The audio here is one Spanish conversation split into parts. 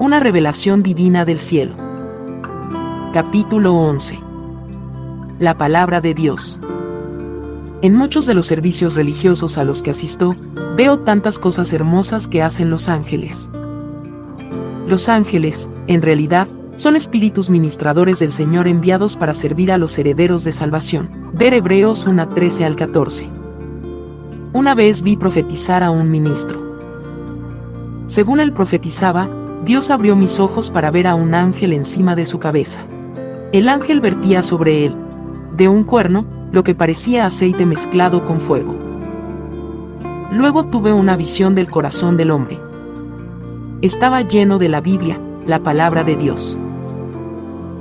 Una revelación divina del cielo. Capítulo 11. La palabra de Dios. En muchos de los servicios religiosos a los que asisto, veo tantas cosas hermosas que hacen los ángeles. Los ángeles, en realidad, son espíritus ministradores del Señor enviados para servir a los herederos de salvación. Ver Hebreos 1 13 al 14. Una vez vi profetizar a un ministro. Según él profetizaba, Dios abrió mis ojos para ver a un ángel encima de su cabeza. El ángel vertía sobre él, de un cuerno, lo que parecía aceite mezclado con fuego. Luego tuve una visión del corazón del hombre. Estaba lleno de la Biblia, la palabra de Dios.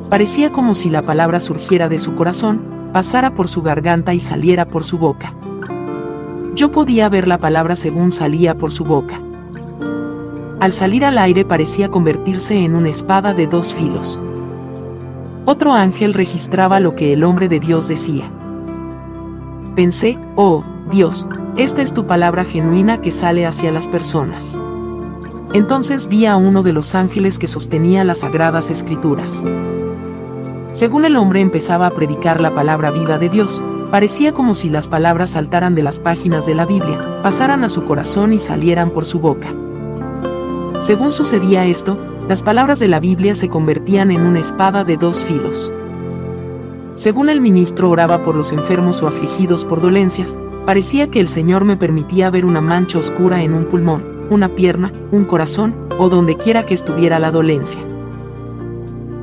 Parecía como si la palabra surgiera de su corazón, pasara por su garganta y saliera por su boca. Yo podía ver la palabra según salía por su boca. Al salir al aire parecía convertirse en una espada de dos filos. Otro ángel registraba lo que el hombre de Dios decía. Pensé, oh, Dios, esta es tu palabra genuina que sale hacia las personas. Entonces vi a uno de los ángeles que sostenía las sagradas escrituras. Según el hombre empezaba a predicar la palabra viva de Dios, parecía como si las palabras saltaran de las páginas de la Biblia, pasaran a su corazón y salieran por su boca. Según sucedía esto, las palabras de la Biblia se convertían en una espada de dos filos. Según el ministro oraba por los enfermos o afligidos por dolencias, parecía que el Señor me permitía ver una mancha oscura en un pulmón, una pierna, un corazón, o donde quiera que estuviera la dolencia.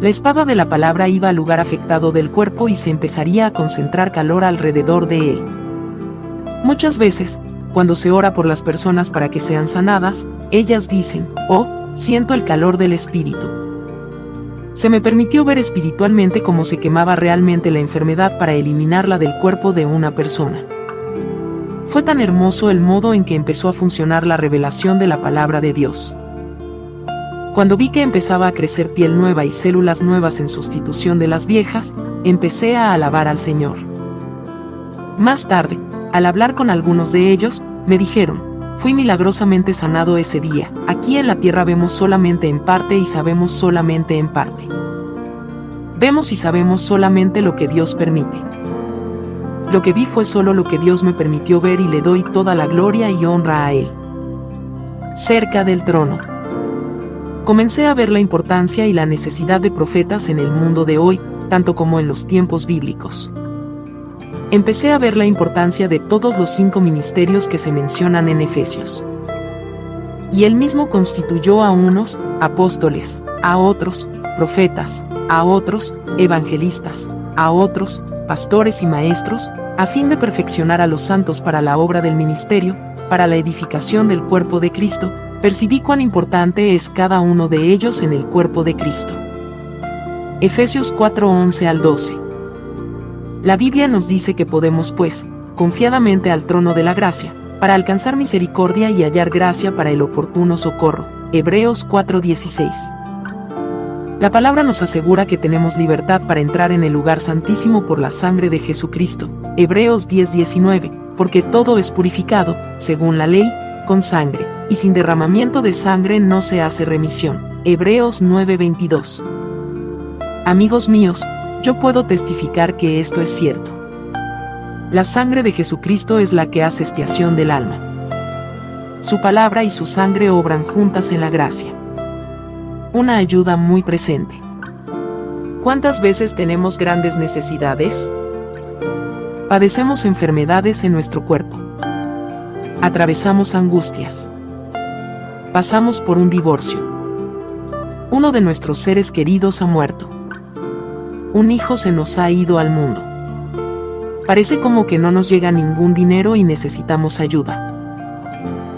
La espada de la palabra iba al lugar afectado del cuerpo y se empezaría a concentrar calor alrededor de él. Muchas veces, cuando se ora por las personas para que sean sanadas, ellas dicen, oh, siento el calor del Espíritu se me permitió ver espiritualmente cómo se quemaba realmente la enfermedad para eliminarla del cuerpo de una persona. Fue tan hermoso el modo en que empezó a funcionar la revelación de la palabra de Dios. Cuando vi que empezaba a crecer piel nueva y células nuevas en sustitución de las viejas, empecé a alabar al Señor. Más tarde, al hablar con algunos de ellos, me dijeron, Fui milagrosamente sanado ese día. Aquí en la tierra vemos solamente en parte y sabemos solamente en parte. Vemos y sabemos solamente lo que Dios permite. Lo que vi fue solo lo que Dios me permitió ver y le doy toda la gloria y honra a Él. Cerca del trono. Comencé a ver la importancia y la necesidad de profetas en el mundo de hoy, tanto como en los tiempos bíblicos empecé a ver la importancia de todos los cinco ministerios que se mencionan en Efesios. Y él mismo constituyó a unos apóstoles, a otros profetas, a otros evangelistas, a otros pastores y maestros, a fin de perfeccionar a los santos para la obra del ministerio, para la edificación del cuerpo de Cristo, percibí cuán importante es cada uno de ellos en el cuerpo de Cristo. Efesios 4:11 al 12 la Biblia nos dice que podemos, pues, confiadamente al trono de la gracia, para alcanzar misericordia y hallar gracia para el oportuno socorro. Hebreos 4:16. La palabra nos asegura que tenemos libertad para entrar en el lugar santísimo por la sangre de Jesucristo. Hebreos 10:19, porque todo es purificado, según la ley, con sangre, y sin derramamiento de sangre no se hace remisión. Hebreos 9:22. Amigos míos, yo puedo testificar que esto es cierto. La sangre de Jesucristo es la que hace expiación del alma. Su palabra y su sangre obran juntas en la gracia. Una ayuda muy presente. ¿Cuántas veces tenemos grandes necesidades? Padecemos enfermedades en nuestro cuerpo. Atravesamos angustias. Pasamos por un divorcio. Uno de nuestros seres queridos ha muerto un hijo se nos ha ido al mundo. Parece como que no nos llega ningún dinero y necesitamos ayuda.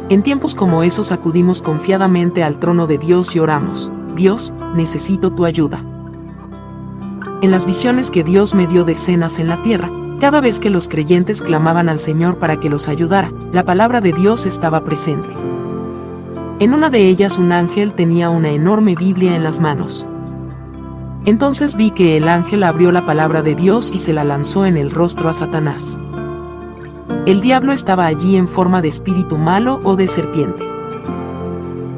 En tiempos como esos acudimos confiadamente al trono de Dios y oramos, Dios, necesito tu ayuda. En las visiones que Dios me dio de escenas en la tierra, cada vez que los creyentes clamaban al Señor para que los ayudara, la palabra de Dios estaba presente. En una de ellas un ángel tenía una enorme Biblia en las manos. Entonces vi que el ángel abrió la palabra de Dios y se la lanzó en el rostro a Satanás. El diablo estaba allí en forma de espíritu malo o de serpiente.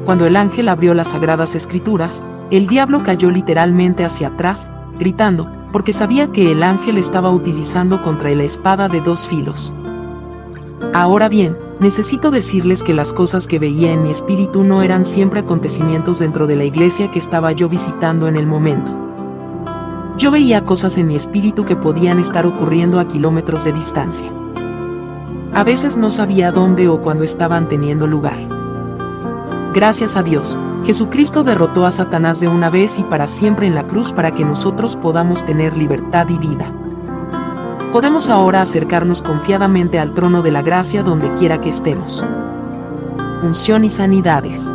Cuando el ángel abrió las sagradas escrituras, el diablo cayó literalmente hacia atrás, gritando, porque sabía que el ángel estaba utilizando contra él la espada de dos filos. Ahora bien, necesito decirles que las cosas que veía en mi espíritu no eran siempre acontecimientos dentro de la iglesia que estaba yo visitando en el momento. Yo veía cosas en mi espíritu que podían estar ocurriendo a kilómetros de distancia. A veces no sabía dónde o cuándo estaban teniendo lugar. Gracias a Dios, Jesucristo derrotó a Satanás de una vez y para siempre en la cruz para que nosotros podamos tener libertad y vida. Podemos ahora acercarnos confiadamente al trono de la gracia donde quiera que estemos. Unción y sanidades.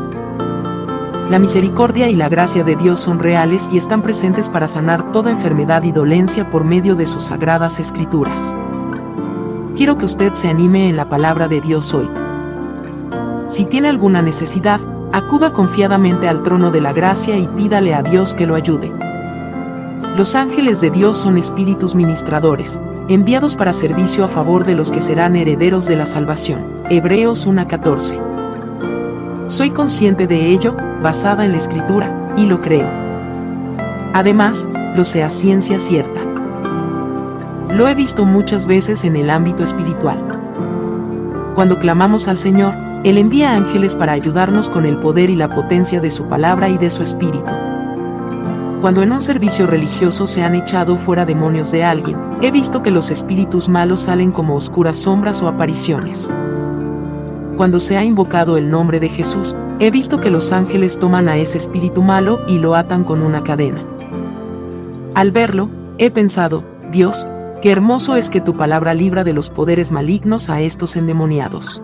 La misericordia y la gracia de Dios son reales y están presentes para sanar toda enfermedad y dolencia por medio de sus sagradas escrituras. Quiero que usted se anime en la palabra de Dios hoy. Si tiene alguna necesidad, acuda confiadamente al trono de la gracia y pídale a Dios que lo ayude. Los ángeles de Dios son espíritus ministradores, enviados para servicio a favor de los que serán herederos de la salvación. Hebreos 1:14. Soy consciente de ello, basada en la escritura, y lo creo. Además, lo sé a ciencia cierta. Lo he visto muchas veces en el ámbito espiritual. Cuando clamamos al Señor, él envía ángeles para ayudarnos con el poder y la potencia de su palabra y de su espíritu. Cuando en un servicio religioso se han echado fuera demonios de alguien, he visto que los espíritus malos salen como oscuras sombras o apariciones. Cuando se ha invocado el nombre de Jesús, he visto que los ángeles toman a ese espíritu malo y lo atan con una cadena. Al verlo, he pensado, Dios, qué hermoso es que tu palabra libra de los poderes malignos a estos endemoniados.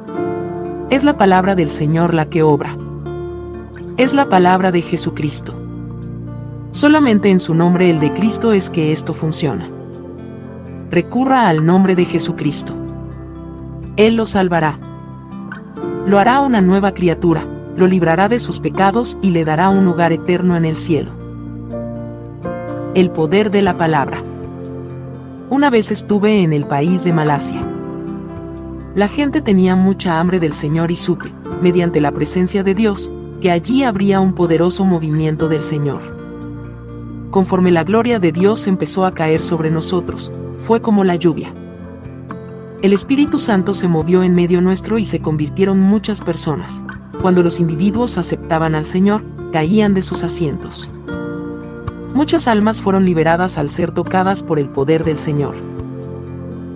Es la palabra del Señor la que obra. Es la palabra de Jesucristo. Solamente en su nombre el de Cristo es que esto funciona. Recurra al nombre de Jesucristo. Él lo salvará. Lo hará una nueva criatura, lo librará de sus pecados y le dará un lugar eterno en el cielo. El poder de la palabra. Una vez estuve en el país de Malasia. La gente tenía mucha hambre del Señor y supe, mediante la presencia de Dios, que allí habría un poderoso movimiento del Señor. Conforme la gloria de Dios empezó a caer sobre nosotros, fue como la lluvia. El Espíritu Santo se movió en medio nuestro y se convirtieron muchas personas. Cuando los individuos aceptaban al Señor, caían de sus asientos. Muchas almas fueron liberadas al ser tocadas por el poder del Señor.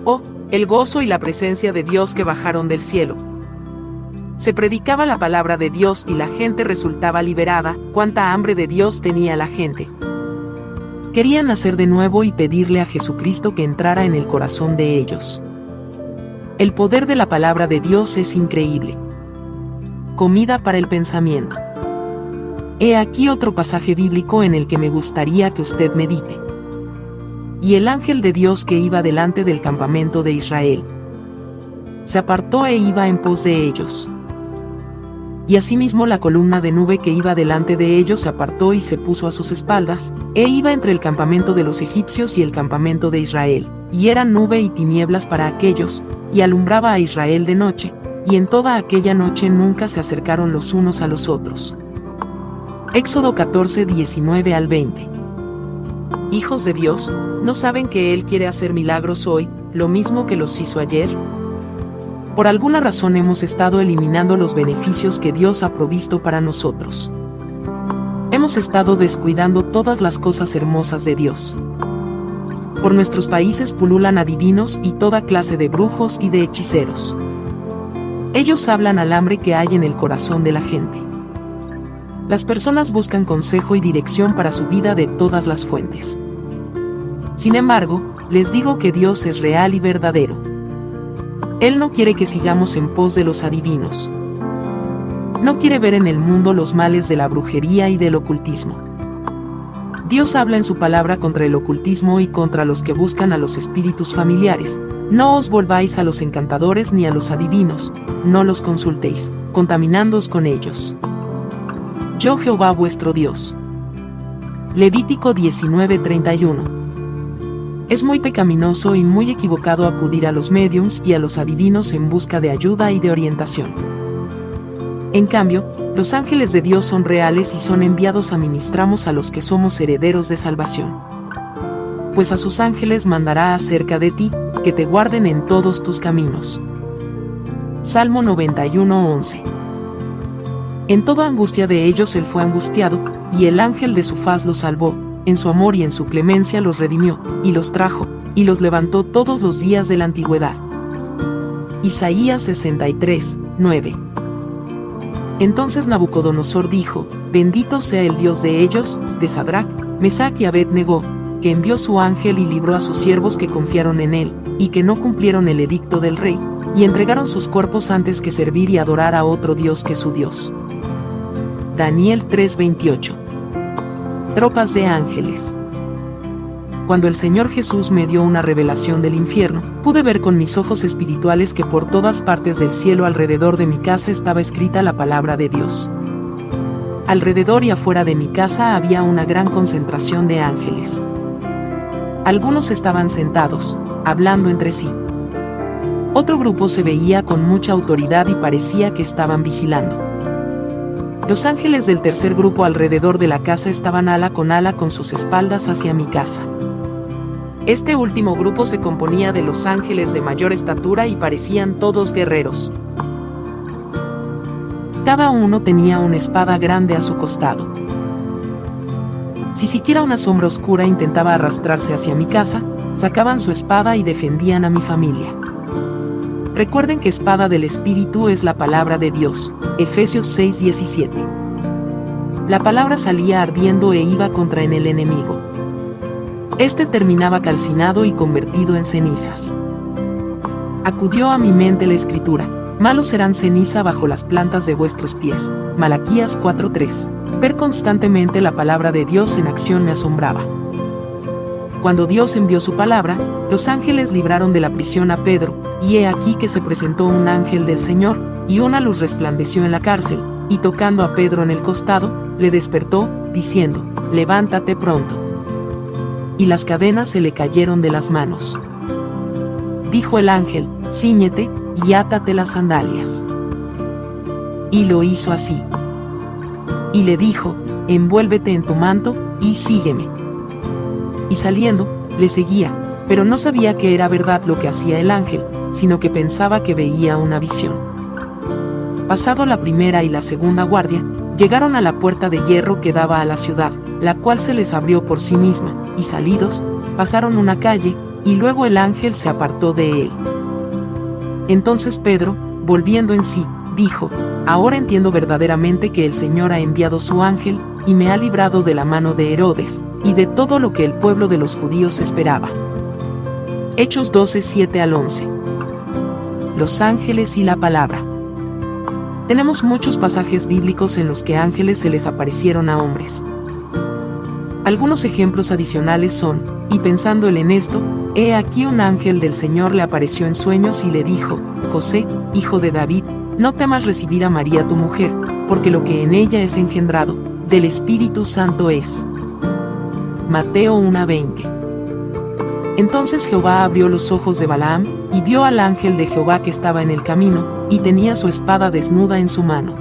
Oh, el gozo y la presencia de Dios que bajaron del cielo. Se predicaba la palabra de Dios y la gente resultaba liberada, cuánta hambre de Dios tenía la gente. Querían nacer de nuevo y pedirle a Jesucristo que entrara en el corazón de ellos. El poder de la palabra de Dios es increíble. Comida para el pensamiento. He aquí otro pasaje bíblico en el que me gustaría que usted medite y el ángel de Dios que iba delante del campamento de Israel. Se apartó e iba en pos de ellos. Y asimismo la columna de nube que iba delante de ellos se apartó y se puso a sus espaldas, e iba entre el campamento de los egipcios y el campamento de Israel, y era nube y tinieblas para aquellos, y alumbraba a Israel de noche, y en toda aquella noche nunca se acercaron los unos a los otros. Éxodo 14, 19 al 20 hijos de Dios, ¿no saben que Él quiere hacer milagros hoy, lo mismo que los hizo ayer? Por alguna razón hemos estado eliminando los beneficios que Dios ha provisto para nosotros. Hemos estado descuidando todas las cosas hermosas de Dios. Por nuestros países pululan adivinos y toda clase de brujos y de hechiceros. Ellos hablan al hambre que hay en el corazón de la gente. Las personas buscan consejo y dirección para su vida de todas las fuentes. Sin embargo, les digo que Dios es real y verdadero. Él no quiere que sigamos en pos de los adivinos. No quiere ver en el mundo los males de la brujería y del ocultismo. Dios habla en su palabra contra el ocultismo y contra los que buscan a los espíritus familiares. No os volváis a los encantadores ni a los adivinos, no los consultéis, contaminándoos con ellos. Yo Jehová vuestro Dios. Levítico 19:31. Es muy pecaminoso y muy equivocado acudir a los mediums y a los adivinos en busca de ayuda y de orientación. En cambio, los ángeles de Dios son reales y son enviados a ministramos a los que somos herederos de salvación. Pues a sus ángeles mandará acerca de ti, que te guarden en todos tus caminos. Salmo 91:11 En toda angustia de ellos él fue angustiado, y el ángel de su faz los salvó, en su amor y en su clemencia los redimió, y los trajo, y los levantó todos los días de la antigüedad. Isaías 63, 9. Entonces Nabucodonosor dijo, Bendito sea el Dios de ellos, de Sadrach, Mesach y Abed-Negó, que envió su ángel y libró a sus siervos que confiaron en él, y que no cumplieron el edicto del rey, y entregaron sus cuerpos antes que servir y adorar a otro Dios que su Dios. Daniel 3:28 Tropas de ángeles cuando el Señor Jesús me dio una revelación del infierno, pude ver con mis ojos espirituales que por todas partes del cielo alrededor de mi casa estaba escrita la palabra de Dios. Alrededor y afuera de mi casa había una gran concentración de ángeles. Algunos estaban sentados, hablando entre sí. Otro grupo se veía con mucha autoridad y parecía que estaban vigilando. Los ángeles del tercer grupo alrededor de la casa estaban ala con ala con sus espaldas hacia mi casa. Este último grupo se componía de los ángeles de mayor estatura y parecían todos guerreros. Cada uno tenía una espada grande a su costado. Si siquiera una sombra oscura intentaba arrastrarse hacia mi casa, sacaban su espada y defendían a mi familia. Recuerden que espada del Espíritu es la palabra de Dios, Efesios 6:17. La palabra salía ardiendo e iba contra en el enemigo. Este terminaba calcinado y convertido en cenizas. Acudió a mi mente la escritura, malos serán ceniza bajo las plantas de vuestros pies. Malaquías 4:3. Ver constantemente la palabra de Dios en acción me asombraba. Cuando Dios envió su palabra, los ángeles libraron de la prisión a Pedro, y he aquí que se presentó un ángel del Señor, y una luz resplandeció en la cárcel, y tocando a Pedro en el costado, le despertó, diciendo, levántate pronto y las cadenas se le cayeron de las manos. Dijo el ángel, ciñete y átate las sandalias. Y lo hizo así. Y le dijo, envuélvete en tu manto y sígueme. Y saliendo, le seguía, pero no sabía que era verdad lo que hacía el ángel, sino que pensaba que veía una visión. Pasado la primera y la segunda guardia, llegaron a la puerta de hierro que daba a la ciudad, la cual se les abrió por sí misma, y salidos, pasaron una calle, y luego el ángel se apartó de él. Entonces Pedro, volviendo en sí, dijo, Ahora entiendo verdaderamente que el Señor ha enviado su ángel, y me ha librado de la mano de Herodes, y de todo lo que el pueblo de los judíos esperaba. Hechos 12, 7 al 11. Los ángeles y la palabra. Tenemos muchos pasajes bíblicos en los que ángeles se les aparecieron a hombres. Algunos ejemplos adicionales son, y pensando él en esto, he aquí un ángel del Señor le apareció en sueños y le dijo, José, hijo de David, no temas recibir a María tu mujer, porque lo que en ella es engendrado, del Espíritu Santo es. Mateo 1:20 entonces Jehová abrió los ojos de Balaam, y vio al ángel de Jehová que estaba en el camino, y tenía su espada desnuda en su mano.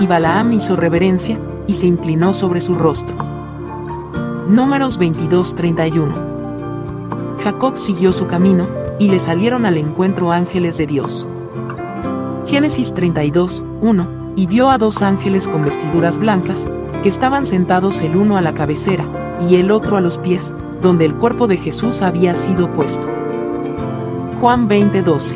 Y Balaam hizo reverencia, y se inclinó sobre su rostro. Números 22:31 Jacob siguió su camino, y le salieron al encuentro ángeles de Dios. Génesis 32, 1, y vio a dos ángeles con vestiduras blancas, que estaban sentados el uno a la cabecera, y el otro a los pies, donde el cuerpo de Jesús había sido puesto. Juan 20:12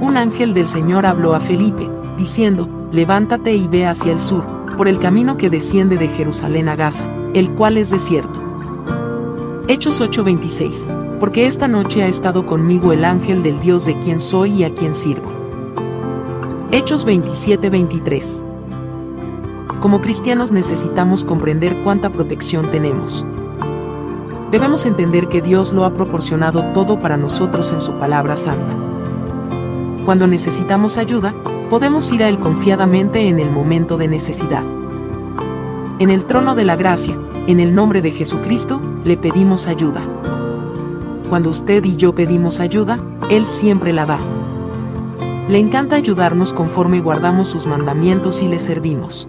Un ángel del Señor habló a Felipe, diciendo, Levántate y ve hacia el sur, por el camino que desciende de Jerusalén a Gaza, el cual es desierto. Hechos 8:26 Porque esta noche ha estado conmigo el ángel del Dios de quien soy y a quien sirvo. Hechos 27:23 como cristianos necesitamos comprender cuánta protección tenemos. Debemos entender que Dios lo ha proporcionado todo para nosotros en su palabra santa. Cuando necesitamos ayuda, podemos ir a Él confiadamente en el momento de necesidad. En el trono de la gracia, en el nombre de Jesucristo, le pedimos ayuda. Cuando usted y yo pedimos ayuda, Él siempre la da. Le encanta ayudarnos conforme guardamos sus mandamientos y le servimos.